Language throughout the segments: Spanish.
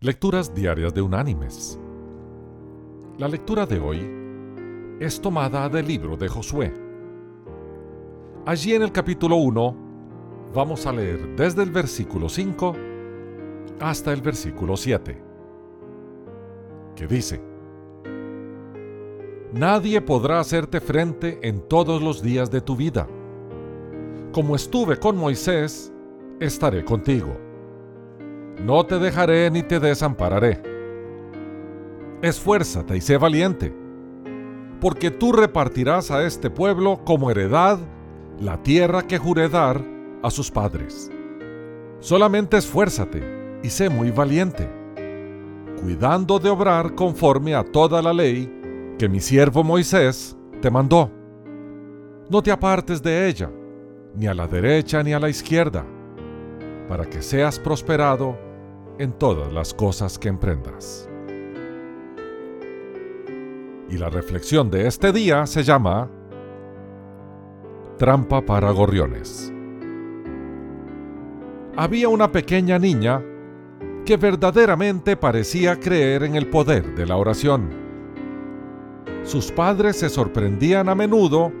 Lecturas Diarias de Unánimes. La lectura de hoy es tomada del libro de Josué. Allí en el capítulo 1 vamos a leer desde el versículo 5 hasta el versículo 7, que dice, Nadie podrá hacerte frente en todos los días de tu vida. Como estuve con Moisés, estaré contigo. No te dejaré ni te desampararé. Esfuérzate y sé valiente, porque tú repartirás a este pueblo como heredad la tierra que juré dar a sus padres. Solamente esfuérzate y sé muy valiente, cuidando de obrar conforme a toda la ley que mi siervo Moisés te mandó. No te apartes de ella, ni a la derecha ni a la izquierda, para que seas prosperado en todas las cosas que emprendas. Y la reflexión de este día se llama Trampa para gorriones. Había una pequeña niña que verdaderamente parecía creer en el poder de la oración. Sus padres se sorprendían a menudo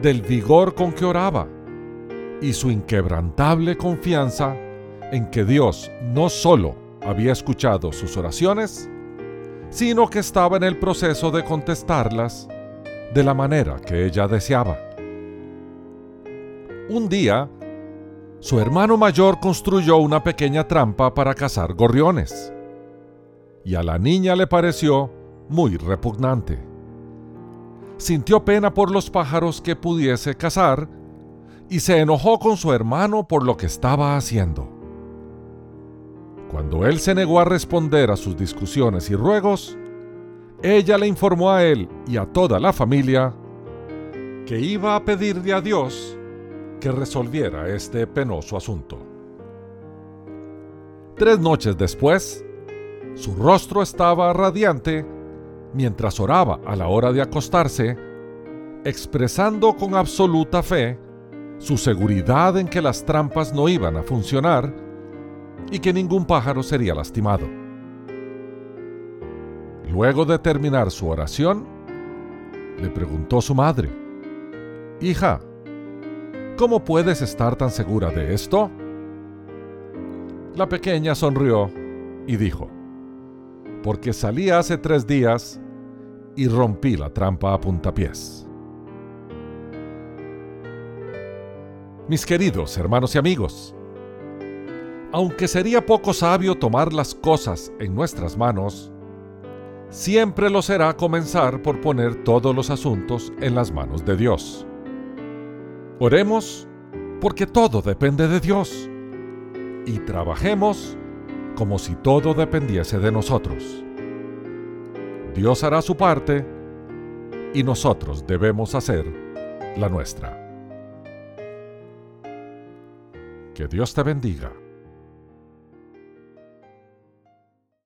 del vigor con que oraba y su inquebrantable confianza en que Dios no solo había escuchado sus oraciones, sino que estaba en el proceso de contestarlas de la manera que ella deseaba. Un día, su hermano mayor construyó una pequeña trampa para cazar gorriones, y a la niña le pareció muy repugnante. Sintió pena por los pájaros que pudiese cazar y se enojó con su hermano por lo que estaba haciendo. Cuando él se negó a responder a sus discusiones y ruegos, ella le informó a él y a toda la familia que iba a pedirle a Dios que resolviera este penoso asunto. Tres noches después, su rostro estaba radiante mientras oraba a la hora de acostarse, expresando con absoluta fe su seguridad en que las trampas no iban a funcionar y que ningún pájaro sería lastimado. Luego de terminar su oración, le preguntó su madre, Hija, ¿cómo puedes estar tan segura de esto? La pequeña sonrió y dijo, porque salí hace tres días y rompí la trampa a puntapiés. Mis queridos hermanos y amigos, aunque sería poco sabio tomar las cosas en nuestras manos, siempre lo será comenzar por poner todos los asuntos en las manos de Dios. Oremos porque todo depende de Dios y trabajemos como si todo dependiese de nosotros. Dios hará su parte y nosotros debemos hacer la nuestra. Que Dios te bendiga.